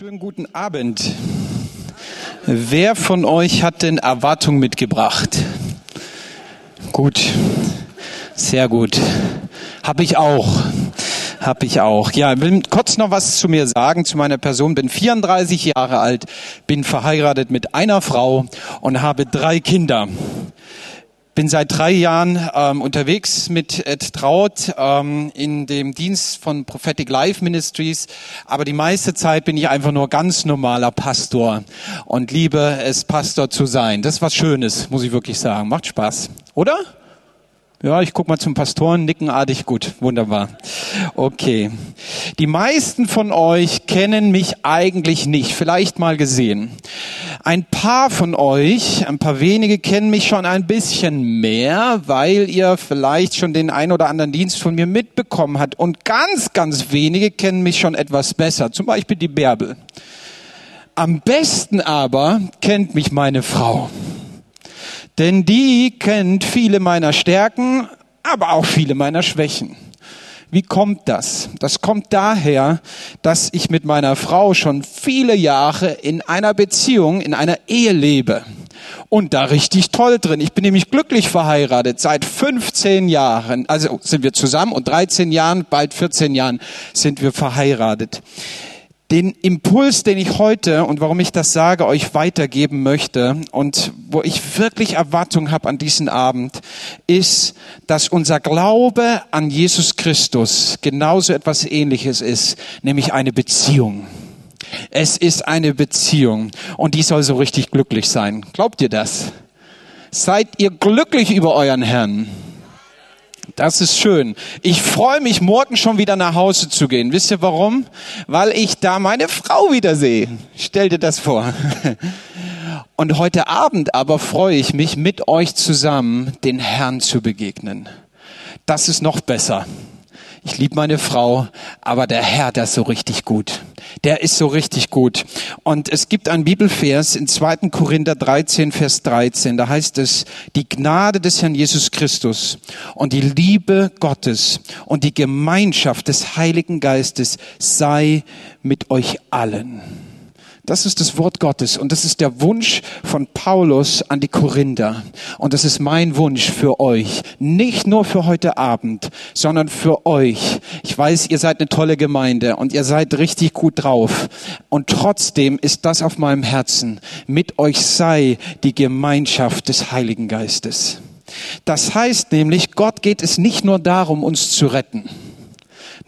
Schönen guten Abend. Wer von euch hat denn Erwartung mitgebracht? Gut, sehr gut. Hab ich auch. Hab ich auch. Ja, will kurz noch was zu mir sagen, zu meiner Person. Bin 34 Jahre alt, bin verheiratet mit einer Frau und habe drei Kinder bin seit drei Jahren ähm, unterwegs mit Ed Traut ähm, in dem Dienst von Prophetic Life Ministries, aber die meiste Zeit bin ich einfach nur ganz normaler Pastor und liebe es, Pastor zu sein. Das ist was Schönes, muss ich wirklich sagen. Macht Spaß, oder? Ja, ich guck mal zum Pastoren, nickenartig, gut, wunderbar. Okay. Die meisten von euch kennen mich eigentlich nicht, vielleicht mal gesehen. Ein paar von euch, ein paar wenige kennen mich schon ein bisschen mehr, weil ihr vielleicht schon den ein oder anderen Dienst von mir mitbekommen habt. Und ganz, ganz wenige kennen mich schon etwas besser, zum Beispiel die Bärbel. Am besten aber kennt mich meine Frau. Denn die kennt viele meiner Stärken, aber auch viele meiner Schwächen. Wie kommt das? Das kommt daher, dass ich mit meiner Frau schon viele Jahre in einer Beziehung, in einer Ehe lebe. Und da richtig toll drin. Ich bin nämlich glücklich verheiratet. Seit 15 Jahren, also sind wir zusammen und 13 Jahren, bald 14 Jahren sind wir verheiratet den Impuls, den ich heute und warum ich das sage, euch weitergeben möchte und wo ich wirklich Erwartung habe an diesen Abend, ist, dass unser Glaube an Jesus Christus genauso etwas Ähnliches ist, nämlich eine Beziehung. Es ist eine Beziehung und die soll so richtig glücklich sein. Glaubt ihr das? Seid ihr glücklich über euren Herrn? Das ist schön. Ich freue mich, morgen schon wieder nach Hause zu gehen. Wisst ihr warum? Weil ich da meine Frau wieder sehe. Stell dir das vor. Und heute Abend aber freue ich mich, mit euch zusammen den Herrn zu begegnen. Das ist noch besser ich liebe meine Frau, aber der Herr, der ist so richtig gut. Der ist so richtig gut. Und es gibt einen Bibelvers in 2. Korinther 13, Vers 13. Da heißt es, die Gnade des Herrn Jesus Christus und die Liebe Gottes und die Gemeinschaft des Heiligen Geistes sei mit euch allen. Das ist das Wort Gottes und das ist der Wunsch von Paulus an die Korinther. Und das ist mein Wunsch für euch. Nicht nur für heute Abend, sondern für euch. Ich weiß, ihr seid eine tolle Gemeinde und ihr seid richtig gut drauf. Und trotzdem ist das auf meinem Herzen. Mit euch sei die Gemeinschaft des Heiligen Geistes. Das heißt nämlich, Gott geht es nicht nur darum, uns zu retten.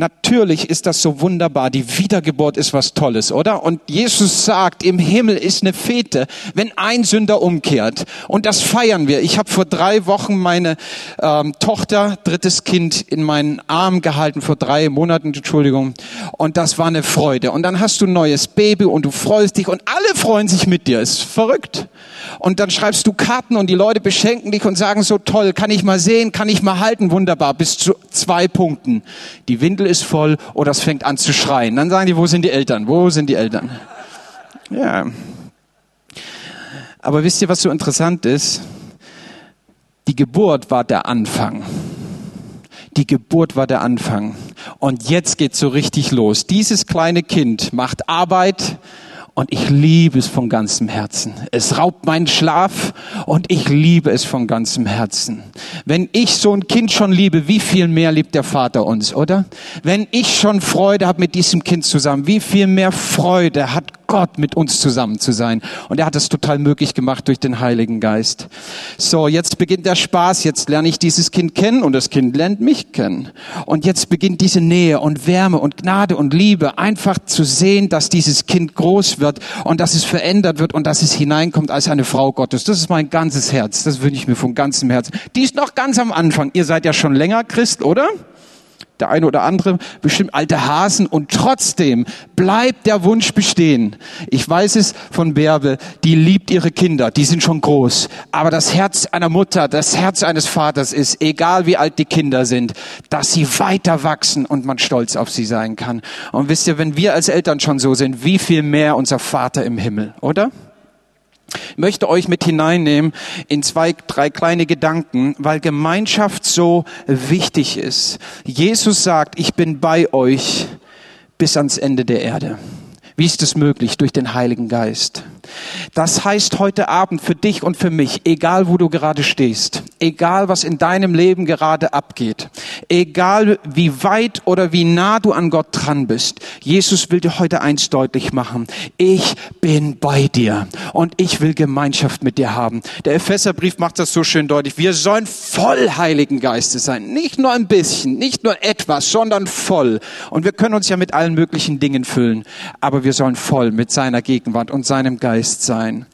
Natürlich ist das so wunderbar. Die Wiedergeburt ist was Tolles, oder? Und Jesus sagt, im Himmel ist eine Fete, wenn ein Sünder umkehrt. Und das feiern wir. Ich habe vor drei Wochen meine ähm, Tochter, drittes Kind, in meinen Arm gehalten, vor drei Monaten, Entschuldigung. Und das war eine Freude. Und dann hast du ein neues Baby und du freust dich und alle freuen sich mit dir. Ist verrückt. Und dann schreibst du Karten und die Leute beschenken dich und sagen so toll, kann ich mal sehen, kann ich mal halten, wunderbar, bis zu zwei Punkten. Die Windel ist voll oder es fängt an zu schreien. Dann sagen die, wo sind die Eltern? Wo sind die Eltern? Ja. Aber wisst ihr, was so interessant ist? Die Geburt war der Anfang. Die Geburt war der Anfang. Und jetzt geht's so richtig los. Dieses kleine Kind macht Arbeit, und ich liebe es von ganzem Herzen. Es raubt meinen Schlaf und ich liebe es von ganzem Herzen. Wenn ich so ein Kind schon liebe, wie viel mehr liebt der Vater uns, oder? Wenn ich schon Freude habe mit diesem Kind zusammen, wie viel mehr Freude hat Gott mit uns zusammen zu sein. Und er hat es total möglich gemacht durch den Heiligen Geist. So, jetzt beginnt der Spaß. Jetzt lerne ich dieses Kind kennen und das Kind lernt mich kennen. Und jetzt beginnt diese Nähe und Wärme und Gnade und Liebe. Einfach zu sehen, dass dieses Kind groß wird und dass es verändert wird und dass es hineinkommt als eine Frau Gottes. Das ist mein ganzes Herz. Das wünsche ich mir von ganzem Herzen. Die ist noch ganz am Anfang. Ihr seid ja schon länger Christ, oder? Der eine oder andere bestimmt alte Hasen und trotzdem bleibt der Wunsch bestehen. Ich weiß es von Bärbe, die liebt ihre Kinder, die sind schon groß. Aber das Herz einer Mutter, das Herz eines Vaters ist, egal wie alt die Kinder sind, dass sie weiter wachsen und man stolz auf sie sein kann. Und wisst ihr, wenn wir als Eltern schon so sind, wie viel mehr unser Vater im Himmel, oder? Ich möchte euch mit hineinnehmen in zwei, drei kleine Gedanken, weil Gemeinschaft so wichtig ist. Jesus sagt, ich bin bei euch bis ans Ende der Erde. Wie ist es möglich? Durch den Heiligen Geist. Das heißt heute Abend für dich und für mich, egal wo du gerade stehst, egal was in deinem Leben gerade abgeht, egal wie weit oder wie nah du an Gott dran bist, Jesus will dir heute eins deutlich machen. Ich bin bei dir und ich will Gemeinschaft mit dir haben. Der Epheserbrief macht das so schön deutlich. Wir sollen voll Heiligen Geistes sein. Nicht nur ein bisschen, nicht nur etwas, sondern voll. Und wir können uns ja mit allen möglichen Dingen füllen, aber wir sollen voll mit seiner Gegenwart und seinem Geist sein.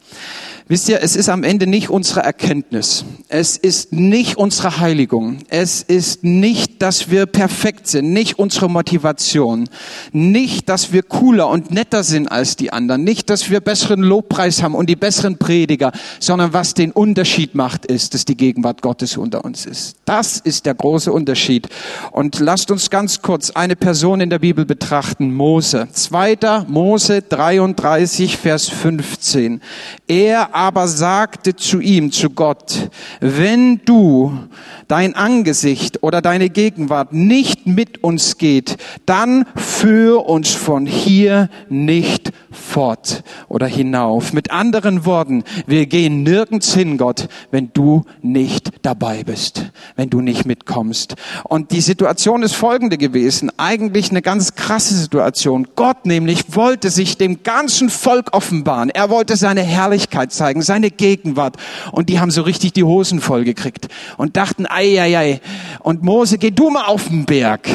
Wisst ihr, es ist am Ende nicht unsere Erkenntnis. Es ist nicht unsere Heiligung. Es ist nicht, dass wir perfekt sind. Nicht unsere Motivation. Nicht, dass wir cooler und netter sind als die anderen. Nicht, dass wir besseren Lobpreis haben und die besseren Prediger. Sondern was den Unterschied macht, ist, dass die Gegenwart Gottes unter uns ist. Das ist der große Unterschied. Und lasst uns ganz kurz eine Person in der Bibel betrachten. Mose. Zweiter Mose 33, Vers 15. Er aber sagte zu ihm, zu Gott, wenn du dein Angesicht oder deine Gegenwart nicht mit uns geht, dann führ uns von hier nicht fort oder hinauf. Mit anderen Worten, wir gehen nirgends hin, Gott, wenn du nicht dabei bist, wenn du nicht mitkommst. Und die Situation ist folgende gewesen, eigentlich eine ganz krasse Situation. Gott nämlich wollte sich dem ganzen Volk offenbaren. Er wollte seine Herrlichkeit zeigen, seine Gegenwart. Und die haben so richtig die Hosen voll gekriegt und dachten, ei, ei, ei. Und Mose, geh du mal auf den Berg.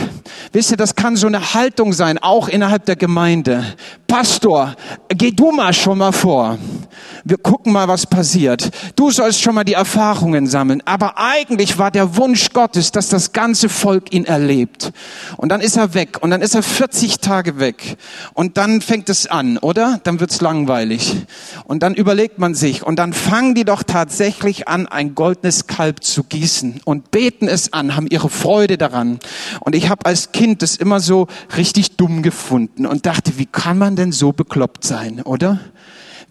Wisst ihr, das kann so eine Haltung sein, auch innerhalb der Gemeinde. Pastor, geh du mal schon mal vor. Wir gucken mal, was passiert. Du sollst schon mal die Erfahrungen sammeln. Aber eigentlich war der Wunsch Gottes, dass das ganze Volk ihn erlebt. Und dann ist er weg. Und dann ist er 40 Tage weg. Und dann fängt es an, oder? Dann wird's langweilig. Und dann überlegt man sich. Und dann fangen die doch tatsächlich an, ein goldenes Kalb zu gießen. Und beten es an, haben ihre Freude daran. Und ich habe als Kind das immer so richtig dumm gefunden und dachte, wie kann man denn so bekloppt sein, oder?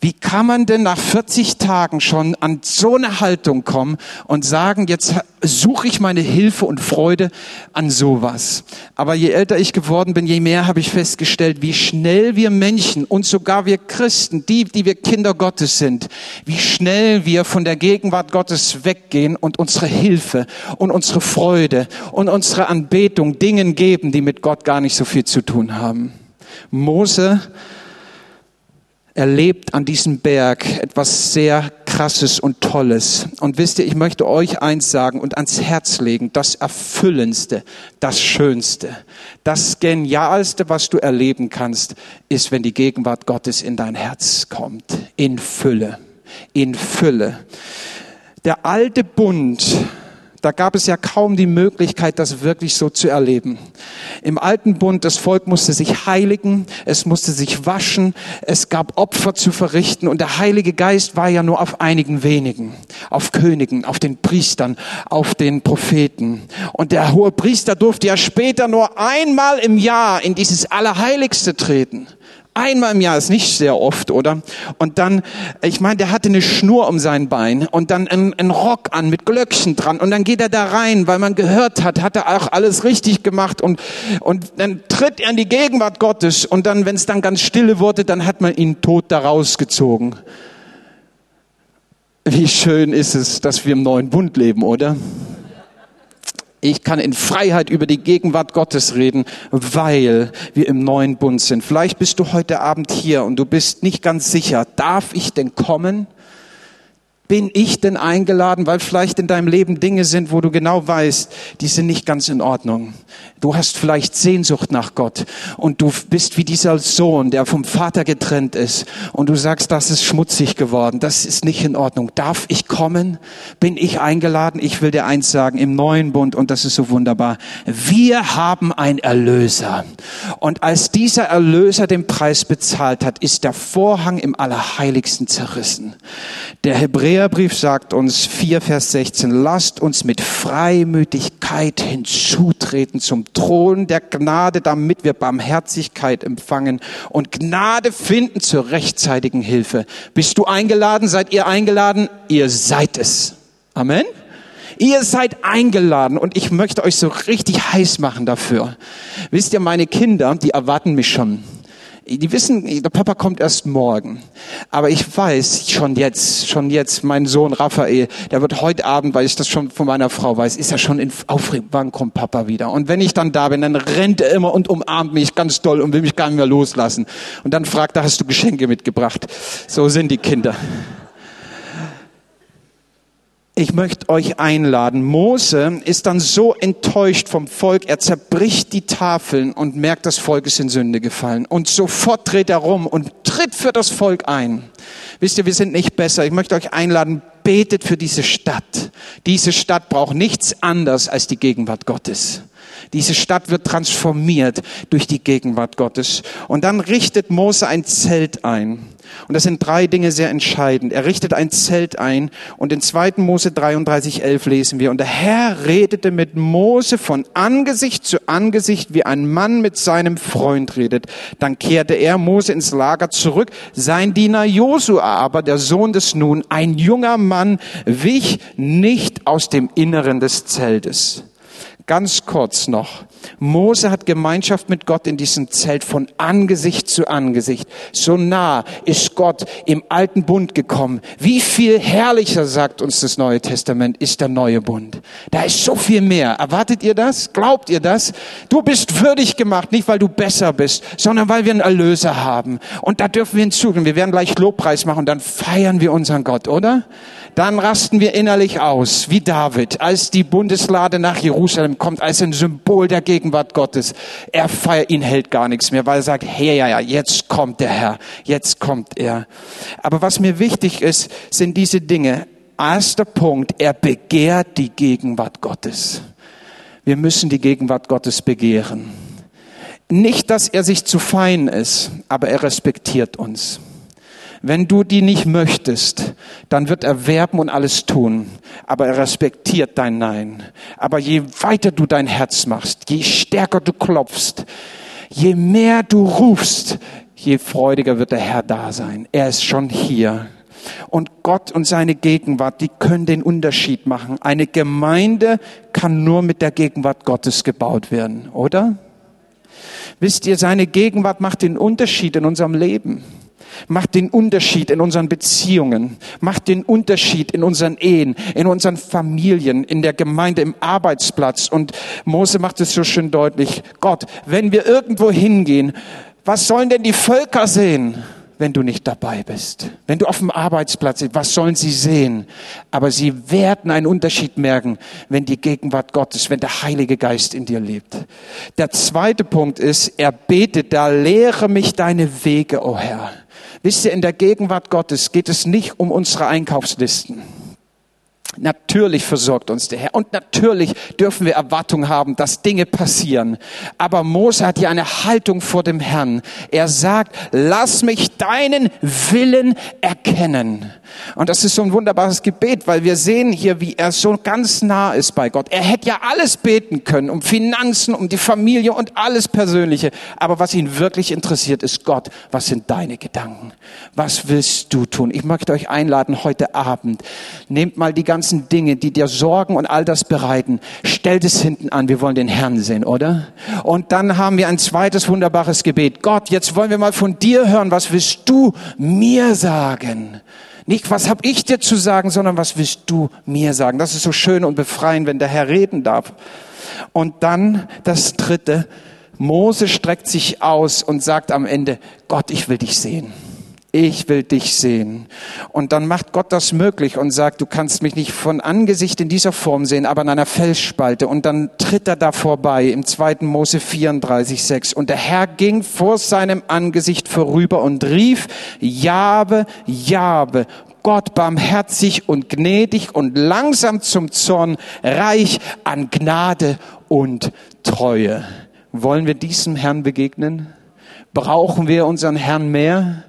Wie kann man denn nach 40 Tagen schon an so eine Haltung kommen und sagen, jetzt suche ich meine Hilfe und Freude an sowas? Aber je älter ich geworden bin, je mehr habe ich festgestellt, wie schnell wir Menschen und sogar wir Christen, die, die wir Kinder Gottes sind, wie schnell wir von der Gegenwart Gottes weggehen und unsere Hilfe und unsere Freude und unsere Anbetung Dingen geben, die mit Gott gar nicht so viel zu tun haben. Mose erlebt an diesem Berg etwas sehr Krasses und Tolles. Und wisst ihr, ich möchte euch eins sagen und ans Herz legen, das Erfüllendste, das Schönste, das Genialste, was du erleben kannst, ist, wenn die Gegenwart Gottes in dein Herz kommt. In Fülle. In Fülle. Der alte Bund, da gab es ja kaum die Möglichkeit, das wirklich so zu erleben. Im alten Bund, das Volk musste sich heiligen, es musste sich waschen, es gab Opfer zu verrichten und der Heilige Geist war ja nur auf einigen wenigen, auf Königen, auf den Priestern, auf den Propheten. Und der hohe Priester durfte ja später nur einmal im Jahr in dieses Allerheiligste treten. Einmal im Jahr ist nicht sehr oft, oder? Und dann, ich meine, der hatte eine Schnur um sein Bein und dann einen, Rock an mit Glöckchen dran und dann geht er da rein, weil man gehört hat, hat er auch alles richtig gemacht und, und dann tritt er in die Gegenwart Gottes und dann, wenn es dann ganz stille wurde, dann hat man ihn tot da rausgezogen. Wie schön ist es, dass wir im neuen Bund leben, oder? Ich kann in Freiheit über die Gegenwart Gottes reden, weil wir im neuen Bund sind. Vielleicht bist du heute Abend hier und du bist nicht ganz sicher, darf ich denn kommen? Bin ich denn eingeladen, weil vielleicht in deinem Leben Dinge sind, wo du genau weißt, die sind nicht ganz in Ordnung. Du hast vielleicht Sehnsucht nach Gott und du bist wie dieser Sohn, der vom Vater getrennt ist und du sagst, das ist schmutzig geworden, das ist nicht in Ordnung. Darf ich kommen? Bin ich eingeladen? Ich will dir eins sagen, im neuen Bund, und das ist so wunderbar, wir haben einen Erlöser. Und als dieser Erlöser den Preis bezahlt hat, ist der Vorhang im Allerheiligsten zerrissen. Der Hebräerbrief sagt uns 4 Vers 16, lasst uns mit Freimütigkeit hinzutreten zum Thron der Gnade, damit wir Barmherzigkeit empfangen und Gnade finden zur rechtzeitigen Hilfe. Bist du eingeladen? Seid ihr eingeladen? Ihr seid es. Amen. Ihr seid eingeladen und ich möchte euch so richtig heiß machen dafür. Wisst ihr, meine Kinder, die erwarten mich schon. Die wissen, der Papa kommt erst morgen. Aber ich weiß schon jetzt, schon jetzt, mein Sohn Raphael, der wird heute Abend, weil ich das schon von meiner Frau weiß, ist er schon in Aufregung, wann kommt Papa wieder? Und wenn ich dann da bin, dann rennt er immer und umarmt mich ganz doll und will mich gar nicht mehr loslassen. Und dann fragt er, hast du Geschenke mitgebracht? So sind die Kinder ich möchte euch einladen. Mose ist dann so enttäuscht vom Volk, er zerbricht die Tafeln und merkt, das Volk ist in Sünde gefallen. Und sofort dreht er rum und tritt für das Volk ein. Wisst ihr, wir sind nicht besser. Ich möchte euch einladen, betet für diese Stadt. Diese Stadt braucht nichts anderes als die Gegenwart Gottes. Diese Stadt wird transformiert durch die Gegenwart Gottes. Und dann richtet Mose ein Zelt ein. Und das sind drei Dinge sehr entscheidend. Er richtet ein Zelt ein und in 2. Mose 33, 11 lesen wir, und der Herr redete mit Mose von Angesicht zu Angesicht, wie ein Mann mit seinem Freund redet. Dann kehrte er Mose ins Lager zurück. Sein Diener Josua aber, der Sohn des Nun, ein junger Mann, wich nicht aus dem Inneren des Zeltes. Ganz kurz noch. Mose hat Gemeinschaft mit Gott in diesem Zelt von Angesicht zu Angesicht. So nah ist Gott im alten Bund gekommen. Wie viel herrlicher, sagt uns das Neue Testament, ist der neue Bund. Da ist so viel mehr. Erwartet ihr das? Glaubt ihr das? Du bist würdig gemacht, nicht weil du besser bist, sondern weil wir einen Erlöser haben. Und da dürfen wir hinzugehen. Wir werden gleich Lobpreis machen dann feiern wir unseren Gott, oder? Dann rasten wir innerlich aus, wie David, als die Bundeslade nach Jerusalem kommt, als ein Symbol der Gegenwart Gottes. Er feiert, ihn hält gar nichts mehr, weil er sagt, hey, ja, ja, jetzt kommt der Herr, jetzt kommt er. Aber was mir wichtig ist, sind diese Dinge. Erster Punkt, er begehrt die Gegenwart Gottes. Wir müssen die Gegenwart Gottes begehren. Nicht, dass er sich zu fein ist, aber er respektiert uns. Wenn du die nicht möchtest, dann wird er werben und alles tun, aber er respektiert dein Nein. Aber je weiter du dein Herz machst, je stärker du klopfst, je mehr du rufst, je freudiger wird der Herr da sein. Er ist schon hier. Und Gott und seine Gegenwart, die können den Unterschied machen. Eine Gemeinde kann nur mit der Gegenwart Gottes gebaut werden, oder? Wisst ihr, seine Gegenwart macht den Unterschied in unserem Leben macht den Unterschied in unseren Beziehungen, macht den Unterschied in unseren Ehen, in unseren Familien, in der Gemeinde, im Arbeitsplatz. Und Mose macht es so schön deutlich. Gott, wenn wir irgendwo hingehen, was sollen denn die Völker sehen? wenn du nicht dabei bist. Wenn du auf dem Arbeitsplatz bist, was sollen sie sehen? Aber sie werden einen Unterschied merken, wenn die Gegenwart Gottes, wenn der Heilige Geist in dir lebt. Der zweite Punkt ist, er betet, da lehre mich deine Wege, o oh Herr. Wisst ihr, in der Gegenwart Gottes geht es nicht um unsere Einkaufslisten. Natürlich versorgt uns der Herr und natürlich dürfen wir Erwartung haben, dass Dinge passieren. Aber Mose hat hier eine Haltung vor dem Herrn. Er sagt, lass mich deinen Willen erkennen. Und das ist so ein wunderbares Gebet, weil wir sehen hier, wie er so ganz nah ist bei Gott. Er hätte ja alles beten können, um Finanzen, um die Familie und alles Persönliche. Aber was ihn wirklich interessiert, ist Gott. Was sind deine Gedanken? Was willst du tun? Ich möchte euch einladen heute Abend. Nehmt mal die ganzen Dinge, die dir Sorgen und all das bereiten. Stellt es hinten an. Wir wollen den Herrn sehen, oder? Und dann haben wir ein zweites wunderbares Gebet. Gott, jetzt wollen wir mal von dir hören. Was willst du mir sagen? Nicht, was habe ich dir zu sagen, sondern was willst du mir sagen? Das ist so schön und befreiend, wenn der Herr reden darf. Und dann das Dritte. Mose streckt sich aus und sagt am Ende, Gott, ich will dich sehen ich will dich sehen. Und dann macht Gott das möglich und sagt, du kannst mich nicht von Angesicht in dieser Form sehen, aber in einer Felsspalte. Und dann tritt er da vorbei im 2. Mose 34, 6. Und der Herr ging vor seinem Angesicht vorüber und rief, Jabe, Jabe, Gott barmherzig und gnädig und langsam zum Zorn, reich an Gnade und Treue. Wollen wir diesem Herrn begegnen? Brauchen wir unseren Herrn mehr?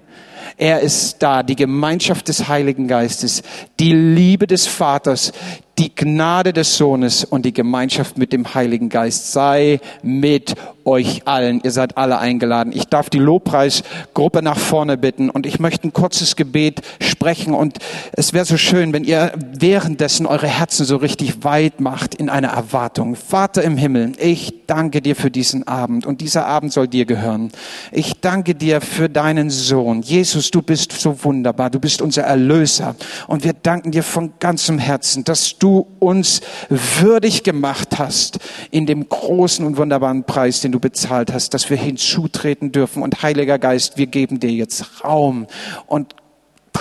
Er ist da, die Gemeinschaft des Heiligen Geistes, die Liebe des Vaters, die Gnade des Sohnes und die Gemeinschaft mit dem Heiligen Geist sei mit euch allen. Ihr seid alle eingeladen. Ich darf die Lobpreisgruppe nach vorne bitten und ich möchte ein kurzes Gebet sprechen und es wäre so schön, wenn ihr währenddessen eure Herzen so richtig weit macht in einer Erwartung. Vater im Himmel, ich danke dir für diesen Abend und dieser Abend soll dir gehören. Ich danke dir für deinen Sohn. Jesus, du bist so wunderbar. Du bist unser Erlöser und wir danken dir von ganzem Herzen, dass du uns würdig gemacht hast in dem großen und wunderbaren Preis, den du bezahlt hast, dass wir hinzutreten dürfen. Und Heiliger Geist, wir geben dir jetzt Raum und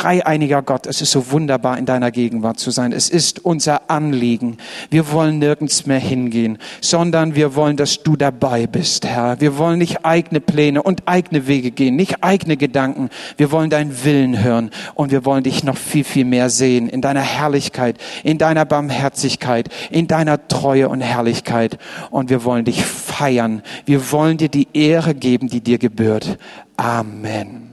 dreieiniger Gott, es ist so wunderbar, in deiner Gegenwart zu sein. Es ist unser Anliegen. Wir wollen nirgends mehr hingehen, sondern wir wollen, dass du dabei bist, Herr. Wir wollen nicht eigene Pläne und eigene Wege gehen, nicht eigene Gedanken. Wir wollen deinen Willen hören und wir wollen dich noch viel, viel mehr sehen in deiner Herrlichkeit, in deiner Barmherzigkeit, in deiner Treue und Herrlichkeit. Und wir wollen dich feiern. Wir wollen dir die Ehre geben, die dir gebührt. Amen.